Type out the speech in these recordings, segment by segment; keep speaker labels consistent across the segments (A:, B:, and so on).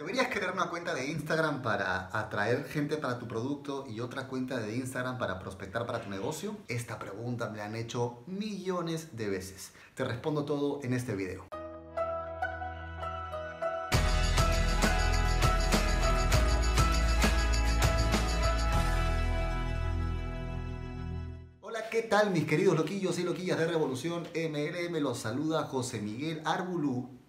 A: ¿Deberías crear una cuenta de Instagram para atraer gente para tu producto y otra cuenta de Instagram para prospectar para tu negocio? Esta pregunta me la han hecho millones de veces. Te respondo todo en este video. Hola, ¿qué tal mis queridos loquillos y loquillas de Revolución MLM? Los saluda José Miguel Arbulú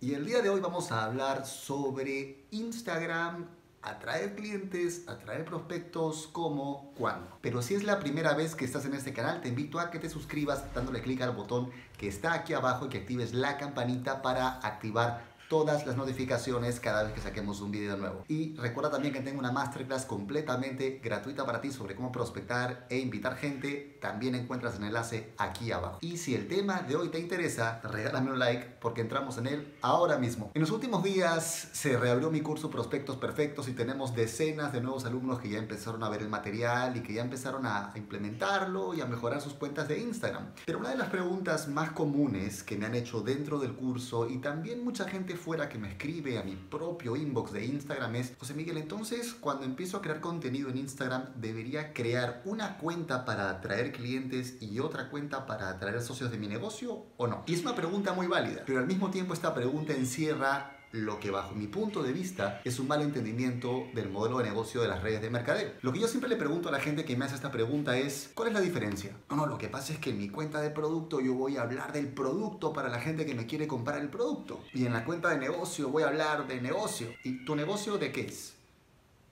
A: y el día de hoy vamos a hablar sobre Instagram, atraer clientes, atraer prospectos, cómo, cuándo. Pero si es la primera vez que estás en este canal, te invito a que te suscribas dándole clic al botón que está aquí abajo y que actives la campanita para activar todas las notificaciones cada vez que saquemos un video nuevo. Y recuerda también que tengo una masterclass completamente gratuita para ti sobre cómo prospectar e invitar gente. También encuentras el enlace aquí abajo. Y si el tema de hoy te interesa, regálame un like porque entramos en él ahora mismo. En los últimos días se reabrió mi curso Prospectos Perfectos y tenemos decenas de nuevos alumnos que ya empezaron a ver el material y que ya empezaron a implementarlo y a mejorar sus cuentas de Instagram. Pero una de las preguntas más comunes que me han hecho dentro del curso y también mucha gente fuera que me escribe a mi propio inbox de Instagram es, José Miguel, entonces cuando empiezo a crear contenido en Instagram, ¿debería crear una cuenta para atraer clientes y otra cuenta para atraer socios de mi negocio o no? Y es una pregunta muy válida, pero al mismo tiempo esta pregunta encierra lo que bajo mi punto de vista es un mal entendimiento del modelo de negocio de las redes de mercadeo. Lo que yo siempre le pregunto a la gente que me hace esta pregunta es, ¿cuál es la diferencia? No, no, lo que pasa es que en mi cuenta de producto yo voy a hablar del producto para la gente que me quiere comprar el producto. Y en la cuenta de negocio voy a hablar de negocio. ¿Y tu negocio de qué es?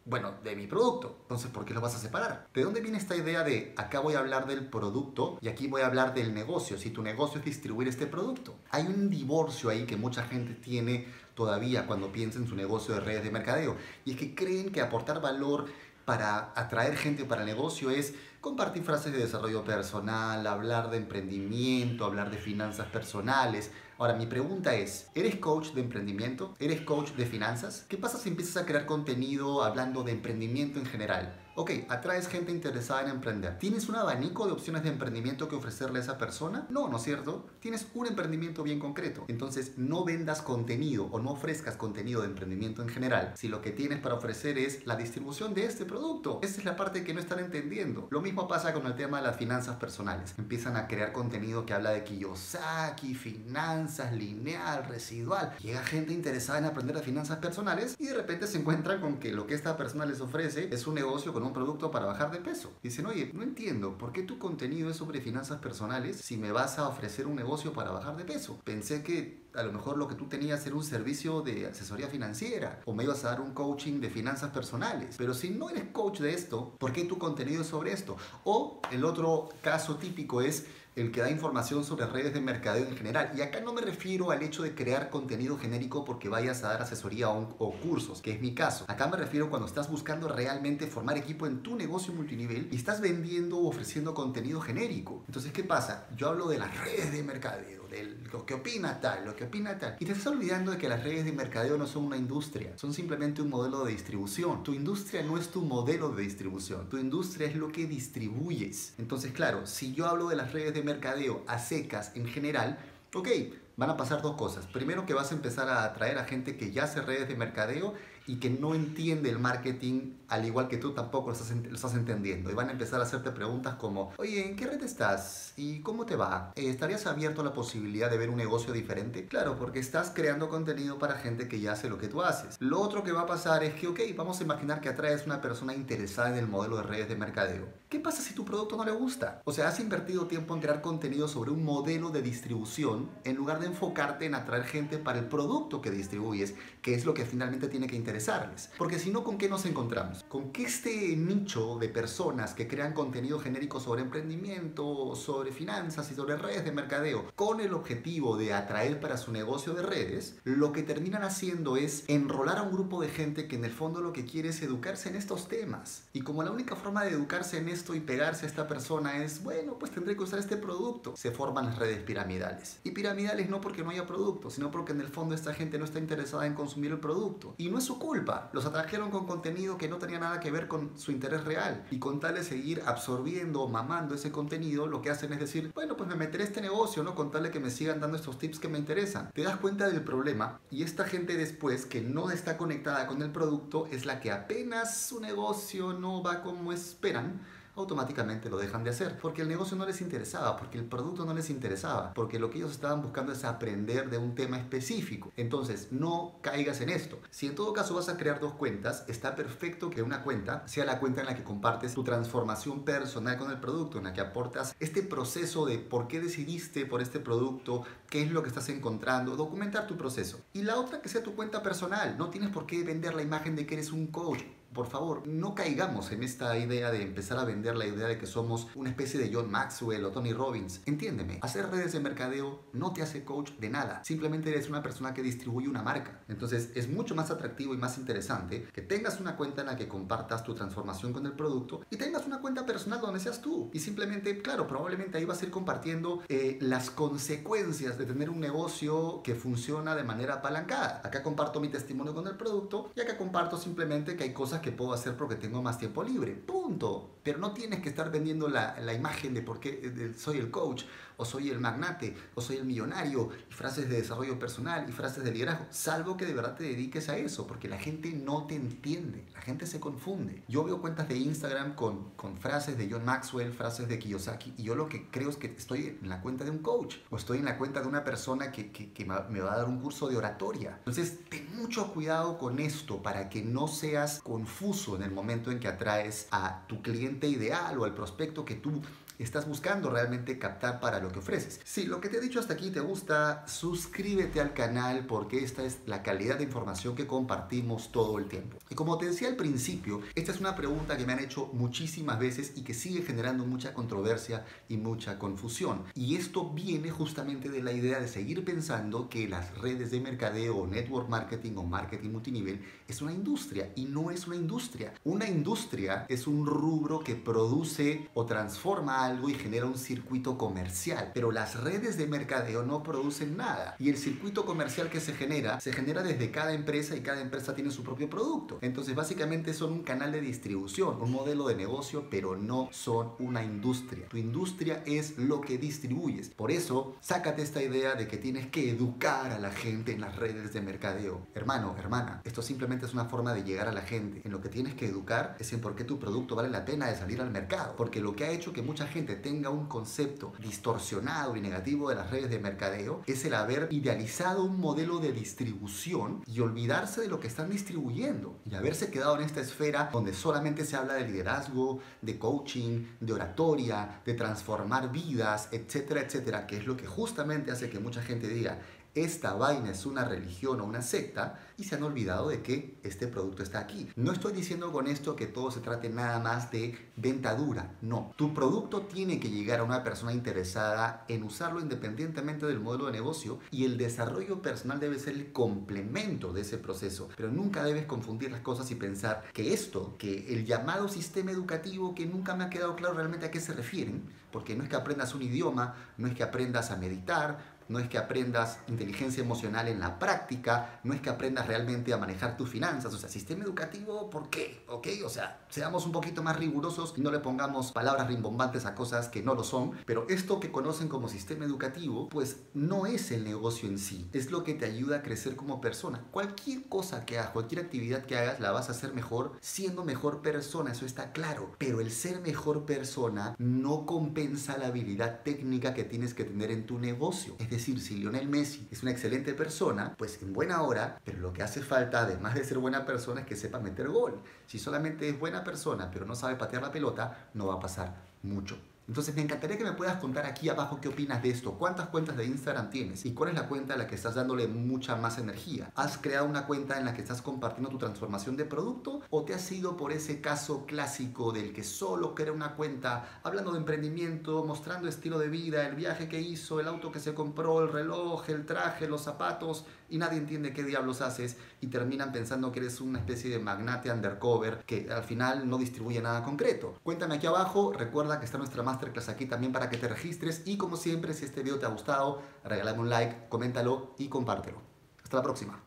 A: Bueno, de mi producto. Entonces, ¿por qué lo vas a separar? ¿De dónde viene esta idea de acá voy a hablar del producto y aquí voy a hablar del negocio? Si tu negocio es distribuir este producto. Hay un divorcio ahí que mucha gente tiene todavía cuando piensa en su negocio de redes de mercadeo. Y es que creen que aportar valor para atraer gente para el negocio es compartir frases de desarrollo personal, hablar de emprendimiento, hablar de finanzas personales. Ahora, mi pregunta es, ¿eres coach de emprendimiento? ¿Eres coach de finanzas? ¿Qué pasa si empiezas a crear contenido hablando de emprendimiento en general? Ok, atraes gente interesada en emprender. ¿Tienes un abanico de opciones de emprendimiento que ofrecerle a esa persona? No, ¿no es cierto? Tienes un emprendimiento bien concreto. Entonces, no vendas contenido o no ofrezcas contenido de emprendimiento en general si lo que tienes para ofrecer es la distribución de este producto. Esa es la parte que no están entendiendo. Lo mismo pasa con el tema de las finanzas personales. Empiezan a crear contenido que habla de Kiyosaki, finanzas, lineal, residual. Llega gente interesada en aprender de finanzas personales y de repente se encuentran con que lo que esta persona les ofrece es un negocio con un producto para bajar de peso. Dicen, oye, no entiendo, ¿por qué tu contenido es sobre finanzas personales si me vas a ofrecer un negocio para bajar de peso? Pensé que a lo mejor lo que tú tenías era un servicio de asesoría financiera o me ibas a dar un coaching de finanzas personales. Pero si no eres coach de esto, ¿por qué tu contenido es sobre esto? O el otro caso típico es el que da información sobre redes de mercadeo en general. Y acá no me refiero al hecho de crear contenido genérico porque vayas a dar asesoría o, o, cursos, que es mi caso. Acá me refiero cuando estás buscando realmente formar equipo en tu negocio multinivel y estás vendiendo o ofreciendo contenido genérico. Entonces, ¿qué pasa? Yo hablo de las redes de mercadeo, de lo que opina tal, lo que opina tal. Y te estás olvidando de que las redes de mercadeo no son una industria, son simplemente un modelo de distribución. Tu industria no es tu modelo de distribución, tu industria es lo que distribuyes. Entonces, claro, si yo hablo de las redes de mercadeo a secas en general, ok, van a pasar dos cosas. Primero que vas a empezar a atraer a gente que ya hace redes de mercadeo y que no entiende el marketing al igual que tú tampoco lo estás, entendiendo. Y van a empezar a hacerte preguntas como, oye, ¿en qué red estás? ¿Y cómo te va? ¿Estarías abierto a la posibilidad de ver un negocio diferente? Claro, porque estás creando contenido para gente que ya hace lo que tú haces. Lo otro que va a pasar es que, ok, vamos a imaginar que atraes una persona interesada en el modelo de redes de mercadeo. ¿Qué pasa si tu producto no le gusta? O sea, has invertido tiempo en crear contenido sobre un modelo de distribución en lugar de enfocarte en atraer gente para el producto que distribuyes, que es lo que finalmente tiene que interesarles. Porque si no, ¿con qué nos encontramos? Con que este nicho de personas que crean contenido genérico sobre emprendimiento, sobre finanzas y sobre redes de mercadeo, con el objetivo de atraer para su negocio de redes, lo que terminan haciendo es enrolar a un grupo de gente que en el fondo lo que quiere es educarse en estos temas. Y como la única forma de educarse en esto y pegarse a esta persona es, bueno, pues tendré que usar este producto, se forman las redes piramidales. Y piramidales no porque no haya producto, sino porque en el fondo esta gente no está interesada en consumir el producto. Y no es su culpa. Los atrajeron con contenido que no tenía nada que ver con su interés real. Y con tal de seguir absorbiendo o mamando ese contenido, lo que hacen es decir, bueno, pues me meteré este negocio, ¿no? Con tal de que me sigan dando estos tips que me interesan. Te das cuenta del problema y esta gente después que no está conectada con el producto es la que apenas su negocio no va como esperan automáticamente lo dejan de hacer. Porque el negocio no les interesaba, porque el producto no les interesaba, porque lo que ellos estaban buscando es aprender de un tema específico. Entonces, no caigas en esto. Si en todo caso vas a crear dos cuentas, está perfecto que una cuenta sea la cuenta en la que compartes tu transformación personal con el producto, en la que aportas este proceso de por qué decidiste por este producto, qué es lo que estás encontrando, documentar tu proceso. Y la otra que sea tu cuenta personal. No tienes por qué vender la imagen de que eres un coach por favor, no caigamos en esta idea de empezar a vender la idea de que somos una especie de John Maxwell o Tony Robbins. Entiéndeme, hacer redes de mercadeo no te hace coach de nada. Simplemente eres una persona que distribuye una marca. Entonces es mucho más atractivo y más interesante que tengas una cuenta en la que compartas tu transformación con el producto y tengas una cuenta personal donde seas tú. Y simplemente, claro, probablemente ahí vas a ir compartiendo eh, las consecuencias de tener un negocio que funciona de manera apalancada. Acá comparto mi testimonio con el producto y acá comparto simplemente que hay cosas que puedo hacer porque tengo más tiempo libre. Punto. Pero no tienes que estar vendiendo la, la imagen de por qué soy el coach o soy el magnate, o soy el millonario, y frases de desarrollo personal y frases de liderazgo, salvo que de verdad te dediques a eso, porque la gente no te entiende, la gente se confunde. Yo veo cuentas de Instagram con, con frases de John Maxwell, frases de Kiyosaki, y yo lo que creo es que estoy en la cuenta de un coach, o estoy en la cuenta de una persona que, que, que me va a dar un curso de oratoria. Entonces, ten mucho cuidado con esto para que no seas confuso en el momento en que atraes a tu cliente ideal o al prospecto que tú estás buscando realmente captar para lo que ofreces. Si lo que te he dicho hasta aquí te gusta, suscríbete al canal porque esta es la calidad de información que compartimos todo el tiempo. Y como te decía al principio, esta es una pregunta que me han hecho muchísimas veces y que sigue generando mucha controversia y mucha confusión. Y esto viene justamente de la idea de seguir pensando que las redes de mercadeo network marketing o marketing multinivel es una industria y no es una industria. Una industria es un rubro que produce o transforma algo y genera un circuito comercial. Pero las redes de mercadeo no producen nada. Y el circuito comercial que se genera, se genera desde cada empresa y cada empresa tiene su propio producto. Entonces básicamente son un canal de distribución, un modelo de negocio, pero no son una industria. Tu industria es lo que distribuyes. Por eso, sácate esta idea de que tienes que educar a la gente en las redes de mercadeo. Hermano, hermana, esto simplemente es una forma de llegar a la gente. En lo que tienes que educar es en por qué tu producto vale la pena de salir al mercado. Porque lo que ha hecho que mucha gente tenga un concepto distorsionado y negativo de las redes de mercadeo es el haber idealizado un modelo de distribución y olvidarse de lo que están distribuyendo y haberse quedado en esta esfera donde solamente se habla de liderazgo, de coaching, de oratoria, de transformar vidas, etcétera, etcétera, que es lo que justamente hace que mucha gente diga, esta vaina es una religión o una secta y se han olvidado de que este producto está aquí. No estoy diciendo con esto que todo se trate nada más de dentadura, no. Tu producto tiene que llegar a una persona interesada en usarlo independientemente del modelo de negocio y el desarrollo personal debe ser el complemento de ese proceso. Pero nunca debes confundir las cosas y pensar que esto, que el llamado sistema educativo, que nunca me ha quedado claro realmente a qué se refieren, porque no es que aprendas un idioma, no es que aprendas a meditar, no es que aprendas inteligencia emocional en la práctica, no es que aprendas realmente a manejar tus finanzas, o sea, sistema educativo, ¿por qué? ¿Ok? O sea, seamos un poquito más rigurosos y no le pongamos palabras rimbombantes a cosas que no lo son, pero esto que conocen como sistema educativo, pues no es el negocio en sí, es lo que te ayuda a crecer como persona. Cualquier cosa que hagas, cualquier actividad que hagas, la vas a hacer mejor siendo mejor persona, eso está claro, pero el ser mejor persona no compensa la habilidad técnica que tienes que tener en tu negocio. Decir, si Lionel Messi es una excelente persona, pues en buena hora, pero lo que hace falta, además de ser buena persona, es que sepa meter gol. Si solamente es buena persona, pero no sabe patear la pelota, no va a pasar mucho entonces me encantaría que me puedas contar aquí abajo qué opinas de esto, cuántas cuentas de Instagram tienes y cuál es la cuenta a la que estás dándole mucha más energía. ¿Has creado una cuenta en la que estás compartiendo tu transformación de producto o te has ido por ese caso clásico del que solo crea una cuenta hablando de emprendimiento, mostrando estilo de vida, el viaje que hizo, el auto que se compró, el reloj, el traje, los zapatos y nadie entiende qué diablos haces y terminan pensando que eres una especie de magnate undercover que al final no distribuye nada concreto? Cuéntame aquí abajo, recuerda que está nuestra más masterclass aquí también para que te registres y como siempre si este video te ha gustado, regálame un like, coméntalo y compártelo. Hasta la próxima.